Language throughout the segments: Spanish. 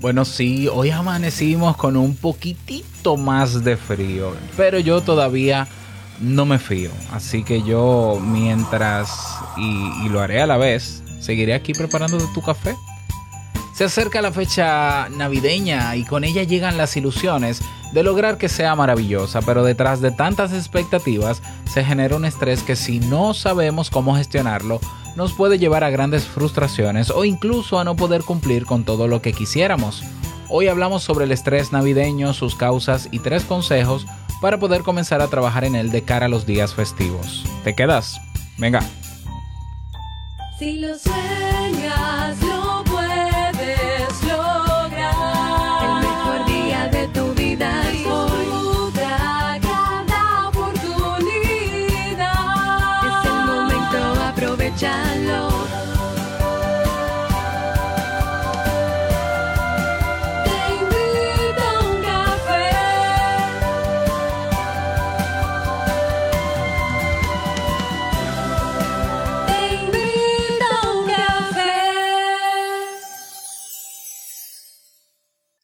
Bueno, sí, hoy amanecimos con un poquitito más de frío, pero yo todavía no me fío. Así que yo, mientras, y, lo haré a la vez, seguiré aquí preparando tu café. Se acerca la fecha navideña y con ella llegan las ilusiones de lograr que sea maravillosa, pero detrás de tantas expectativas se genera un estrés que si no sabemos cómo gestionarlo, nos puede llevar a grandes frustraciones o incluso a no poder cumplir con todo lo que quisiéramos. Hoy hablamos sobre el estrés navideño, sus causas y tres consejos para poder comenzar a trabajar en él de cara a los días festivos. ¿Te quedas? Venga.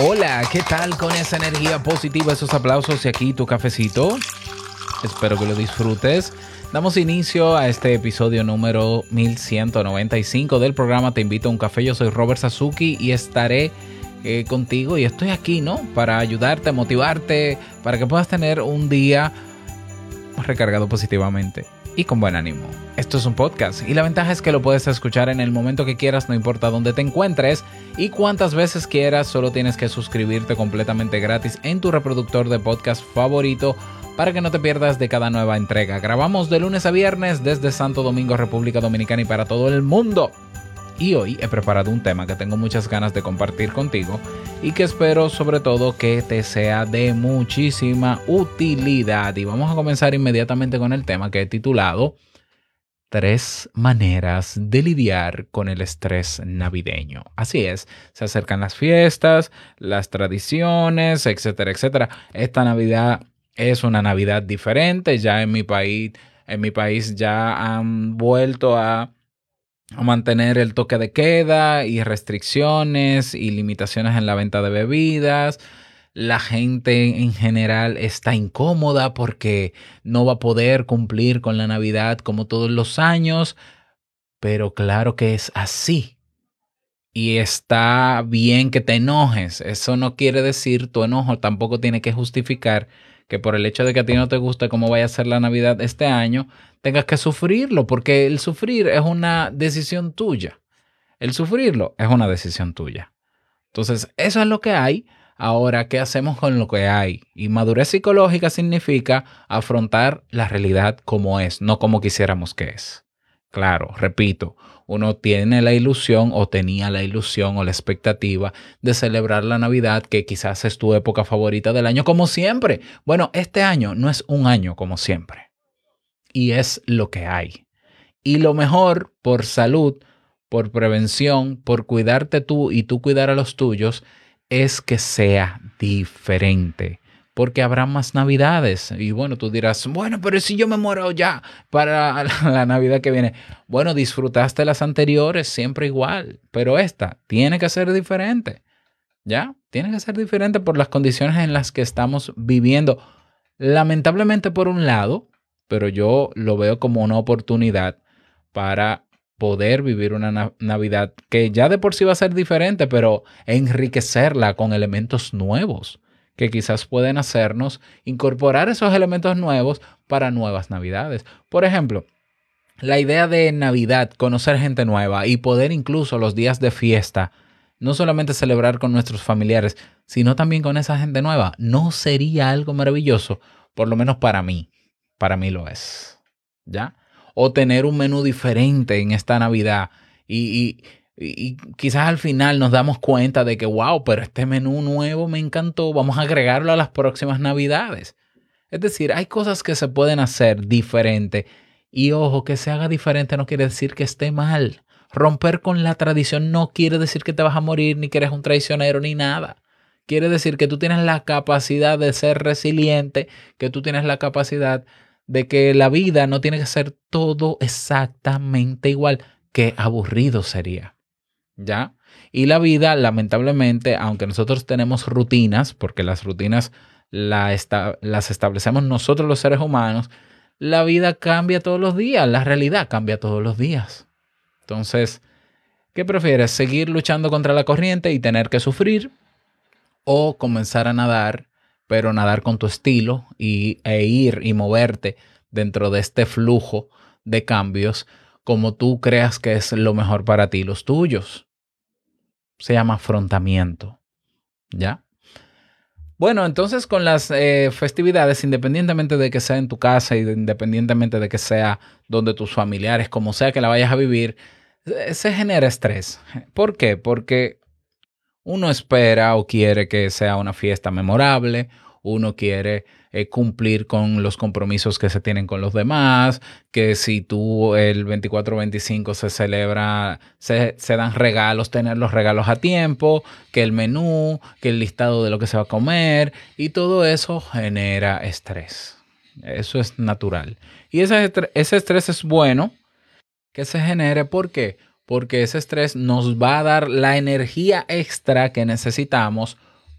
Hola, ¿qué tal con esa energía positiva, esos aplausos y aquí tu cafecito? Espero que lo disfrutes. Damos inicio a este episodio número 1195 del programa Te invito a un café. Yo soy Robert Sasuki y estaré eh, contigo y estoy aquí, ¿no? Para ayudarte, motivarte, para que puedas tener un día recargado positivamente y con buen ánimo. Esto es un podcast y la ventaja es que lo puedes escuchar en el momento que quieras, no importa dónde te encuentres y cuántas veces quieras, solo tienes que suscribirte completamente gratis en tu reproductor de podcast favorito para que no te pierdas de cada nueva entrega. Grabamos de lunes a viernes desde Santo Domingo, República Dominicana y para todo el mundo. Y hoy he preparado un tema que tengo muchas ganas de compartir contigo y que espero sobre todo que te sea de muchísima utilidad. Y vamos a comenzar inmediatamente con el tema que he titulado Tres maneras de lidiar con el estrés navideño. Así es, se acercan las fiestas, las tradiciones, etcétera, etcétera. Esta Navidad es una Navidad diferente. Ya en mi país, en mi país ya han vuelto a mantener el toque de queda y restricciones y limitaciones en la venta de bebidas. La gente en general está incómoda porque no va a poder cumplir con la Navidad como todos los años, pero claro que es así. Y está bien que te enojes. Eso no quiere decir tu enojo, tampoco tiene que justificar que por el hecho de que a ti no te guste cómo vaya a ser la Navidad este año, tengas que sufrirlo, porque el sufrir es una decisión tuya. El sufrirlo es una decisión tuya. Entonces, eso es lo que hay. Ahora, ¿qué hacemos con lo que hay? Y madurez psicológica significa afrontar la realidad como es, no como quisiéramos que es. Claro, repito, uno tiene la ilusión o tenía la ilusión o la expectativa de celebrar la Navidad, que quizás es tu época favorita del año, como siempre. Bueno, este año no es un año como siempre. Y es lo que hay. Y lo mejor por salud, por prevención, por cuidarte tú y tú cuidar a los tuyos, es que sea diferente porque habrá más navidades. Y bueno, tú dirás, bueno, pero si yo me muero ya para la Navidad que viene. Bueno, disfrutaste las anteriores siempre igual, pero esta tiene que ser diferente. ¿Ya? Tiene que ser diferente por las condiciones en las que estamos viviendo. Lamentablemente por un lado, pero yo lo veo como una oportunidad para poder vivir una Navidad que ya de por sí va a ser diferente, pero enriquecerla con elementos nuevos que quizás pueden hacernos incorporar esos elementos nuevos para nuevas navidades. Por ejemplo, la idea de Navidad, conocer gente nueva y poder incluso los días de fiesta, no solamente celebrar con nuestros familiares, sino también con esa gente nueva, ¿no sería algo maravilloso? Por lo menos para mí, para mí lo es. ¿Ya? O tener un menú diferente en esta Navidad y, y quizás al final nos damos cuenta de que, wow, pero este menú nuevo me encantó, vamos a agregarlo a las próximas navidades. Es decir, hay cosas que se pueden hacer diferente y ojo, que se haga diferente no quiere decir que esté mal. Romper con la tradición no quiere decir que te vas a morir, ni que eres un traicionero, ni nada. Quiere decir que tú tienes la capacidad de ser resiliente, que tú tienes la capacidad de que la vida no tiene que ser todo exactamente igual, que aburrido sería. ¿Ya? Y la vida, lamentablemente, aunque nosotros tenemos rutinas, porque las rutinas las establecemos nosotros los seres humanos, la vida cambia todos los días, la realidad cambia todos los días. Entonces, ¿qué prefieres? ¿Seguir luchando contra la corriente y tener que sufrir? ¿O comenzar a nadar, pero nadar con tu estilo y, e ir y moverte dentro de este flujo de cambios como tú creas que es lo mejor para ti, los tuyos? Se llama afrontamiento. ¿Ya? Bueno, entonces con las eh, festividades, independientemente de que sea en tu casa y independientemente de que sea donde tus familiares, como sea que la vayas a vivir, eh, se genera estrés. ¿Por qué? Porque uno espera o quiere que sea una fiesta memorable, uno quiere eh, cumplir con los compromisos que se tienen con los demás, que si tú el 24-25 se celebra, se, dan regalos, tener los regalos a tiempo, que el menú, que el listado de lo que se va a comer, y todo eso genera estrés. Eso es natural. Y ese, ese estrés es bueno que se genere. ¿Por qué? Porque ese estrés nos va a dar la energía extra que necesitamos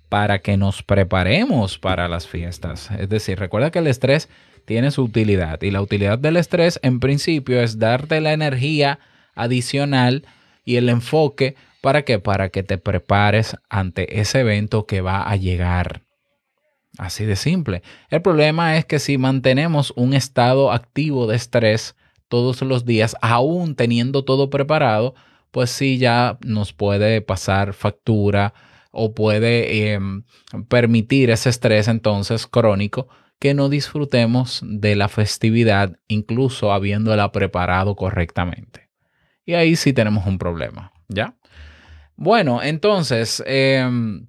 para que nos preparemos para las fiestas. Es decir, recuerda que el estrés tiene su utilidad y la utilidad del estrés en principio es darte la energía adicional y el enfoque para que para que te prepares ante ese evento que va a llegar. Así de simple. El problema es que si mantenemos un estado activo de estrés todos los días, aún teniendo todo preparado, pues sí ya nos puede pasar factura, o puede em, permitir ese estrés entonces crónico que no disfrutemos de la festividad incluso habiéndola preparado correctamente. Y ahí sí tenemos un problema, ¿ya? Bueno, entonces em,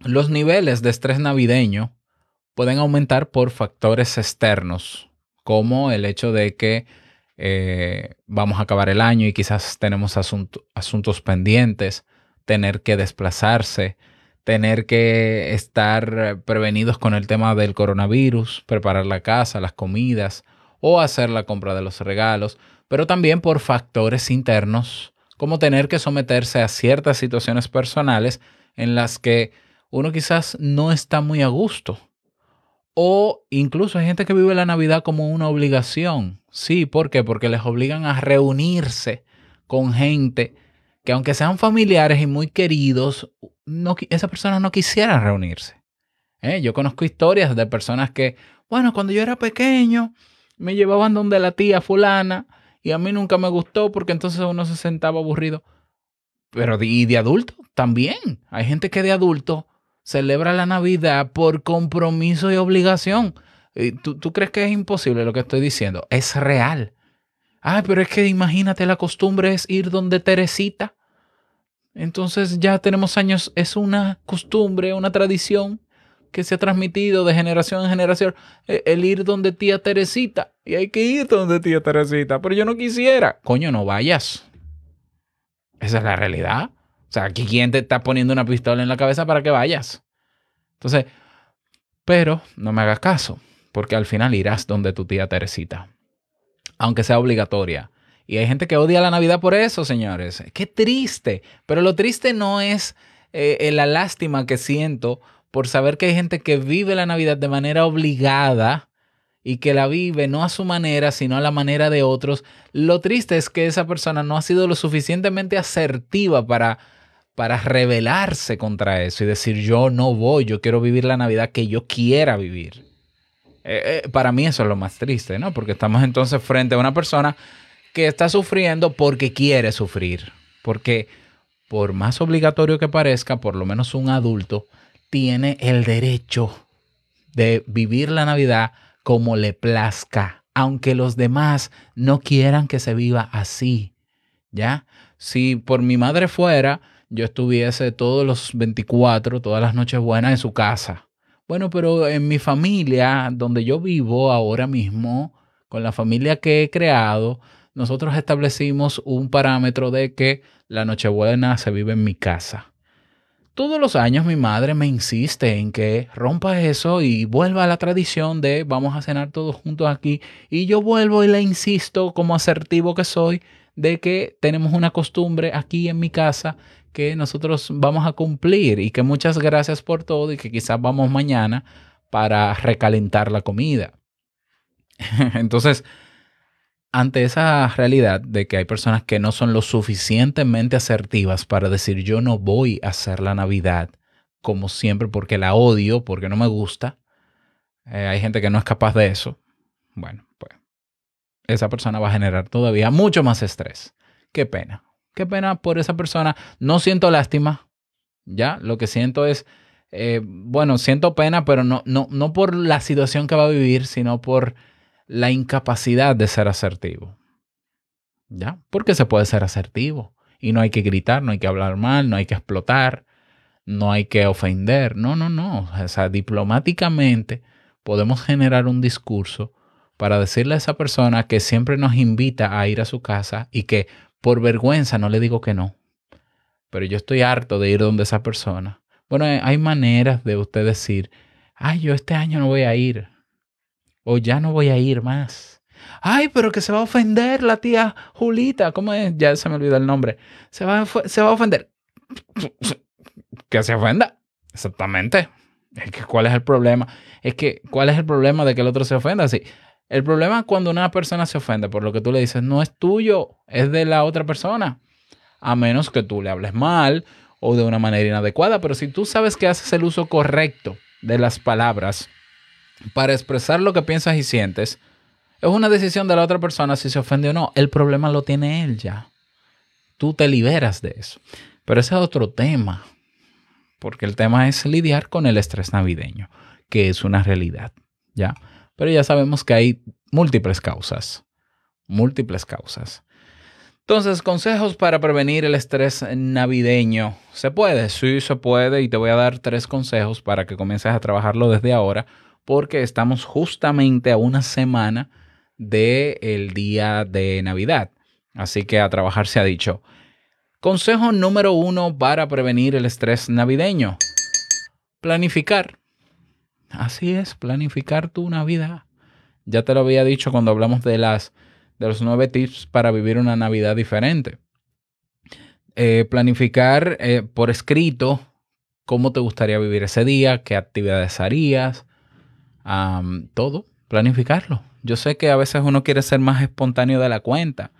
los niveles de estrés navideño pueden aumentar por factores externos, como el hecho de que eh, vamos a acabar el año y quizás tenemos asuntos pendientes, tener que desplazarse, tener que estar prevenidos con el tema del coronavirus, preparar la casa, las comidas o hacer la compra de los regalos, pero también por factores internos, como tener que someterse a ciertas situaciones personales en las que uno quizás no está muy a gusto. O incluso hay gente que vive la Navidad como una obligación. Sí, ¿por qué? Porque les obligan a reunirse con gente que aunque sean familiares y muy queridos, no, esa persona no quisiera reunirse. ¿Eh? Yo conozco historias de personas que, bueno, cuando yo era pequeño, me llevaban donde la tía fulana y a mí nunca me gustó porque entonces uno se sentaba aburrido. Pero de, y de adulto también. Hay gente que de adulto celebra la Navidad por compromiso y obligación. ¿Tú, ¿Tú crees que es imposible lo que estoy diciendo? Es real. Ay, pero es que imagínate, la costumbre es ir donde Teresita. Entonces ya tenemos años, es una costumbre, una tradición que se ha transmitido de generación en generación, e, el ir donde tía Teresita. Y hay que ir donde tía Teresita, pero yo no quisiera. Coño, no vayas. Esa es la realidad. O sea, aquí quién te está poniendo una pistola en la cabeza para que vayas. Entonces, pero no me hagas caso, porque al final irás donde tu tía Teresita aunque sea obligatoria. Y hay gente que odia la Navidad por eso, señores. Qué triste. Pero lo triste no es eh, la lástima que siento por saber que hay gente que vive la Navidad de manera obligada y que la vive no a su manera, sino a la manera de otros. Lo triste es que esa persona no ha sido lo suficientemente asertiva para, para rebelarse contra eso y decir yo no voy, yo quiero vivir la Navidad que yo quiera vivir. Eh, eh, para mí eso es lo más triste, ¿no? Porque estamos entonces frente a una persona que está sufriendo porque quiere sufrir. Porque por más obligatorio que parezca, por lo menos un adulto tiene el derecho de vivir la Navidad como le plazca, aunque los demás no quieran que se viva así. ¿Ya? Si por mi madre fuera, yo estuviese todos los 24, todas las noches buenas en su casa Bueno, pero en mi familia, donde yo vivo ahora mismo, con la familia que he creado, nosotros establecimos un parámetro de que la Nochebuena se vive en mi casa. Todos los años mi madre me insiste en que rompa eso y vuelva a la tradición de vamos a cenar todos juntos aquí. Y yo vuelvo y le insisto, como asertivo que soy, de que tenemos una costumbre aquí en mi casa que nosotros vamos a cumplir y que muchas gracias por todo y que quizás vamos mañana para recalentar la comida. Entonces, ante esa realidad de que hay personas que no son lo suficientemente asertivas para decir yo no voy a hacer la Navidad como siempre porque la odio, porque no me gusta, eh, hay gente que no es capaz de eso, bueno, pues esa persona va a generar todavía mucho más estrés. Qué pena, qué pena por esa persona. No siento lástima, ya, lo que siento es, eh, bueno, siento pena, pero no, no, no por la situación que va a vivir, sino por la incapacidad de ser asertivo. ¿Ya? Porque se puede ser asertivo y no hay que gritar, no hay que hablar mal, no hay que explotar, no hay que ofender. No, no, no. O sea, diplomáticamente podemos generar un discurso para decirle a esa persona que siempre nos invita a ir a su casa y que por vergüenza no le digo que no. Pero yo estoy harto de ir donde esa persona. Bueno, hay maneras de usted decir, ay, yo este año no voy a ir o ya no voy a ir más. Ay, pero que se va a ofender la tía Julita. ¿Cómo es? Ya se me olvidó el nombre. Se va, a ofender. Que se ofenda. Exactamente. Es ¿Cuál es el problema? Es que, ¿cuál es el problema de que el otro se ofenda? Sí. El problema cuando una persona se ofende por lo que tú le dices no es tuyo, es de la otra persona. A menos que tú le hables mal o de una manera inadecuada. Pero si tú sabes que haces el uso correcto de las palabras, para expresar lo que piensas y sientes, es una decisión de la otra persona si se ofende o no. El problema lo tiene él ya. Tú te liberas de eso. Pero ese es otro tema, porque el tema es lidiar con el estrés navideño, que es una realidad, ¿ya? Pero ya sabemos que hay múltiples causas, múltiples causas. Entonces, consejos para prevenir el estrés navideño. ¿Se puede? Sí, se puede y te voy a dar tres consejos para que comiences a trabajarlo desde ahora porque estamos justamente a una semana del día de Navidad. Así que a trabajar se ha dicho. Consejo número uno para prevenir el estrés navideño. Planificar. Así es, planificar tu Navidad. Ya te lo había dicho cuando hablamos de, las, de los nueve tips para vivir una Navidad diferente. Eh, planificar eh, por escrito cómo te gustaría vivir ese día, qué actividades harías, todo, planificarlo. Yo sé que a veces uno quiere ser más espontáneo de la cuenta,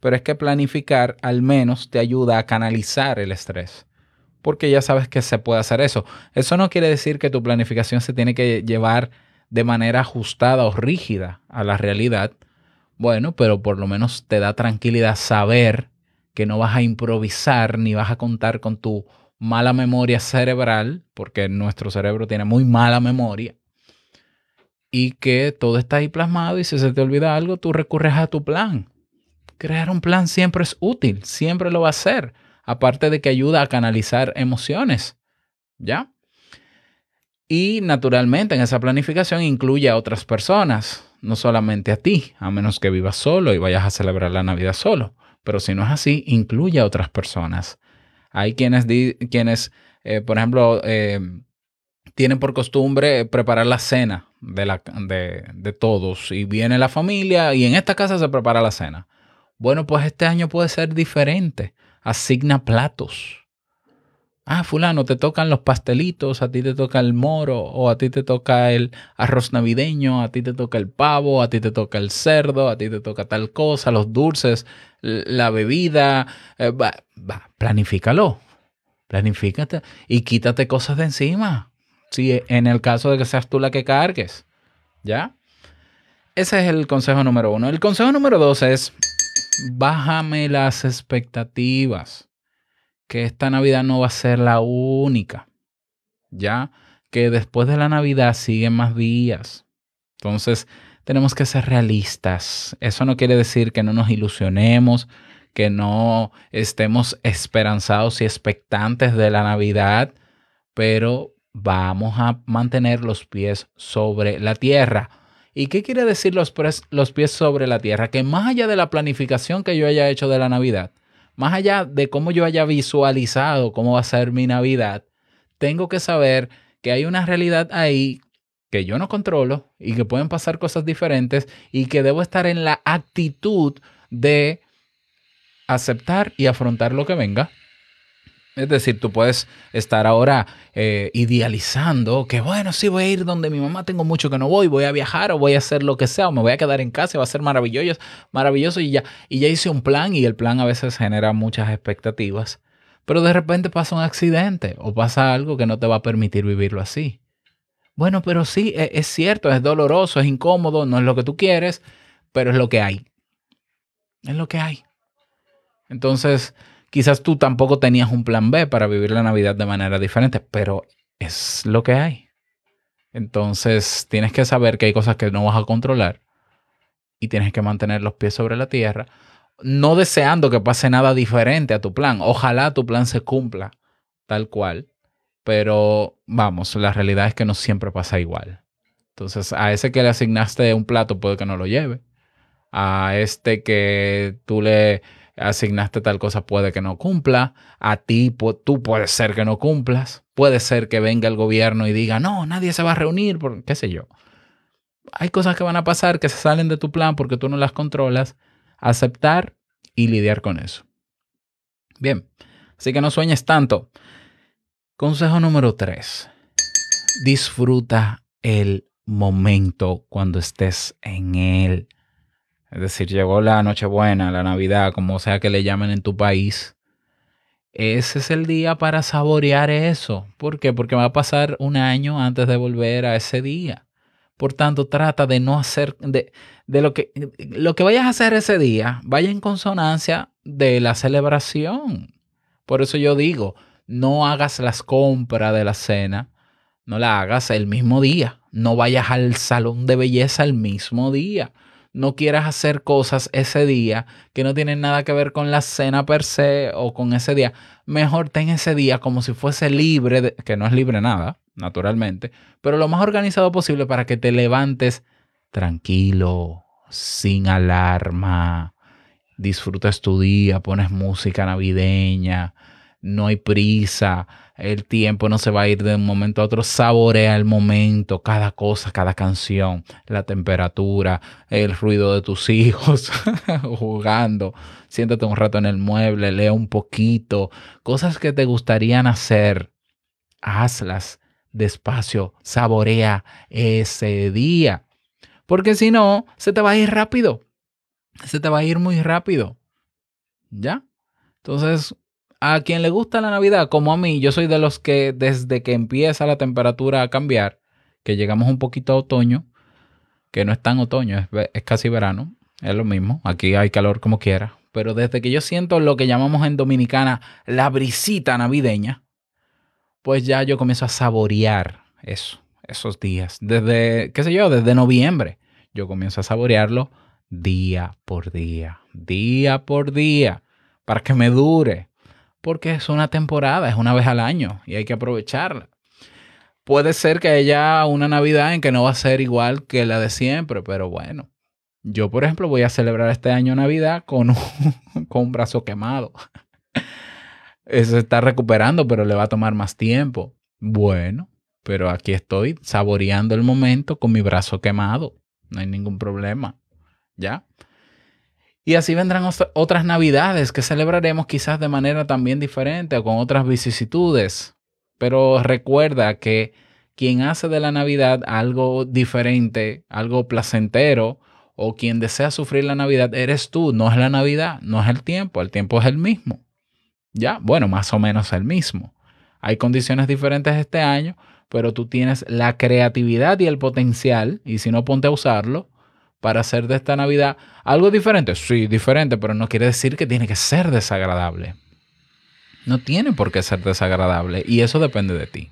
pero es que planificar al menos te ayuda a canalizar el estrés, porque ya sabes que se puede hacer eso. Eso no quiere decir que tu planificación se tiene que llevar de manera ajustada o rígida a la realidad. Bueno, pero por lo menos te da tranquilidad saber que no vas a improvisar ni vas a contar con tu mala memoria cerebral, porque nuestro cerebro tiene muy mala memoria, y que todo está ahí plasmado y si se te olvida algo, tú recurres a tu plan. Crear un plan siempre es útil, siempre lo va a hacer, aparte de que ayuda a canalizar emociones. ¿Ya? Y naturalmente en esa planificación incluye a otras personas, no solamente a ti, a menos que vivas solo y vayas a celebrar la Navidad solo. Pero si no es así, incluye a otras personas. Hay quienes, quienes eh, por ejemplo, eh, tienen por costumbre preparar la cena de, la, de, de, todos y viene la familia y en esta casa se prepara la cena. Bueno, pues este año puede ser diferente. Asigna platos. Ah, fulano, te tocan los pastelitos, a ti te toca el moro, o a ti te toca el arroz navideño, a ti te toca el pavo, a ti te toca el cerdo, a ti te toca tal cosa, los dulces, la bebida. Eh, va, va, planifícalo. Planifícate y quítate cosas de encima si en el caso de que seas tú la que cargues. ¿Ya? Ese es el consejo número uno. El consejo número dos es, bájame las expectativas. Que esta Navidad no va a ser la única. ¿Ya? Que después de la Navidad siguen más días. Entonces, tenemos que ser realistas. Eso no quiere decir que no nos ilusionemos, que no estemos esperanzados y expectantes de la Navidad, pero vamos a mantener los pies sobre la tierra. ¿Y qué quiere decir los, pies sobre la tierra? Que más allá de la planificación que yo haya hecho de la Navidad, más allá de cómo yo haya visualizado cómo va a ser mi Navidad, tengo que saber que hay una realidad ahí que yo no controlo y que pueden pasar cosas diferentes y que debo estar en la actitud de aceptar y afrontar lo que venga es decir, tú puedes estar ahora eh, idealizando que, bueno, sí, voy a ir donde mi mamá tengo mucho que no voy, voy a viajar o voy a hacer lo que sea, o me voy a quedar en casa, va a ser maravilloso, maravilloso y ya, y ya hice un plan y el plan a veces genera muchas expectativas. Pero de repente pasa un accidente o pasa algo que no te va a permitir vivirlo así. Bueno, pero sí, es, es cierto, es doloroso, es incómodo, no es lo que tú quieres, pero es lo que hay. Es lo que hay. Entonces, Quizás tú tampoco tenías un plan B para vivir la Navidad de manera diferente, pero es lo que hay. Entonces tienes que saber que hay cosas que no vas a controlar y tienes que mantener los pies sobre la tierra, no deseando que pase nada diferente a tu plan. Ojalá tu plan se cumpla tal cual, pero vamos, la realidad es que no siempre pasa igual. Entonces a ese que le asignaste un plato puede que no lo lleve. A este que tú le asignaste tal cosa, puede que no cumpla. A ti, tú puedes ser que no cumplas. Puede ser que venga el gobierno y diga, no, nadie se va a reunir, por, qué sé yo. Hay cosas que van a pasar que se salen de tu plan porque tú no las controlas. Aceptar y lidiar con eso. Bien, así que no sueñes tanto. Consejo número tres. Disfruta el momento cuando estés en él. Es decir, llegó la Nochebuena, la Navidad, como sea que le llamen en tu país. Ese es el día para saborear eso. ¿Por qué? Porque va a pasar un año antes de volver a ese día. Por tanto, trata de no hacer, de, de lo, que, lo que vayas a hacer ese día, vaya en consonancia de la celebración. Por eso yo digo, no hagas las compras de la cena, no la hagas el mismo día. No vayas al salón de belleza el mismo día no quieras hacer cosas ese día que no tienen nada que ver con la cena per se o con ese día. Mejor ten ese día como si fuese libre, que no es libre nada, naturalmente, pero lo más organizado posible para que te levantes tranquilo, sin alarma, disfrutes tu día, pones música navideña, no hay prisa, el tiempo no se va a ir de un momento a otro, saborea el momento, cada cosa, cada canción, la temperatura, el ruido de tus hijos jugando, siéntate un rato en el mueble, lee un poquito, cosas que te gustarían hacer, hazlas despacio, saborea ese día, porque si no, se te va a ir rápido, se te va a ir muy rápido, ¿ya? Entonces, a quien le gusta la Navidad, como a mí, yo soy de los que desde que empieza la temperatura a cambiar, que llegamos un poquito a otoño, que no es tan otoño, es, casi verano, es lo mismo, aquí hay calor como quiera, pero desde que yo siento lo que llamamos en Dominicana la brisita navideña, pues ya yo comienzo a saborear eso, esos días. Desde, qué sé yo, desde noviembre, yo comienzo a saborearlo día por día, día por día, para que me dure porque es una temporada, es una vez al año y hay que aprovecharla. Puede ser que haya una Navidad en que no va a ser igual que la de siempre, pero bueno. Yo, por ejemplo, voy a celebrar este año Navidad con un, con un brazo quemado. Se está recuperando, pero le va a tomar más tiempo. Bueno, pero aquí estoy saboreando el momento con mi brazo quemado. No hay ningún problema. ¿Ya? Y así vendrán otras navidades que celebraremos quizás de manera también diferente o con otras vicisitudes. Pero recuerda que quien hace de la Navidad algo diferente, algo placentero, o quien desea sufrir la Navidad, eres tú, no es la Navidad, no es el tiempo, el tiempo es el mismo. Ya, bueno, más o menos el mismo. Hay condiciones diferentes este año, pero tú tienes la creatividad y el potencial, y si no ponte a usarlo, para hacer de esta Navidad algo diferente. Sí, diferente, pero no quiere decir que tiene que ser desagradable. No tiene por qué ser desagradable y eso depende de ti.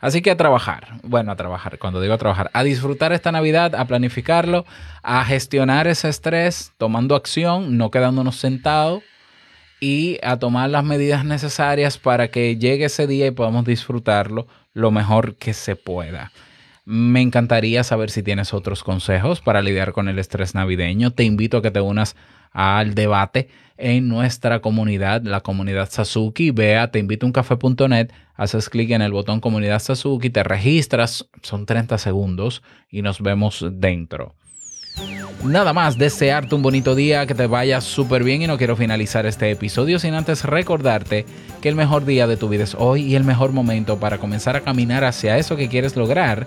Así que a trabajar, bueno, a trabajar, cuando digo a trabajar, a disfrutar esta Navidad, a planificarlo, a gestionar ese estrés, tomando acción, no quedándonos sentados y a tomar las medidas necesarias para que llegue ese día y podamos disfrutarlo lo mejor que se pueda. Me encantaría saber si tienes otros consejos para lidiar con el estrés navideño. Te invito a que te unas al debate en nuestra comunidad, la comunidad Sasuki. Invito a uncafe.net, haces clic en el botón comunidad Sasuki, te registras, son 30 segundos y nos vemos dentro. Nada más, desearte un bonito día, que te vaya súper bien y no quiero finalizar este episodio sin antes recordarte que el mejor día de tu vida es hoy y el mejor momento para comenzar a caminar hacia eso que quieres lograr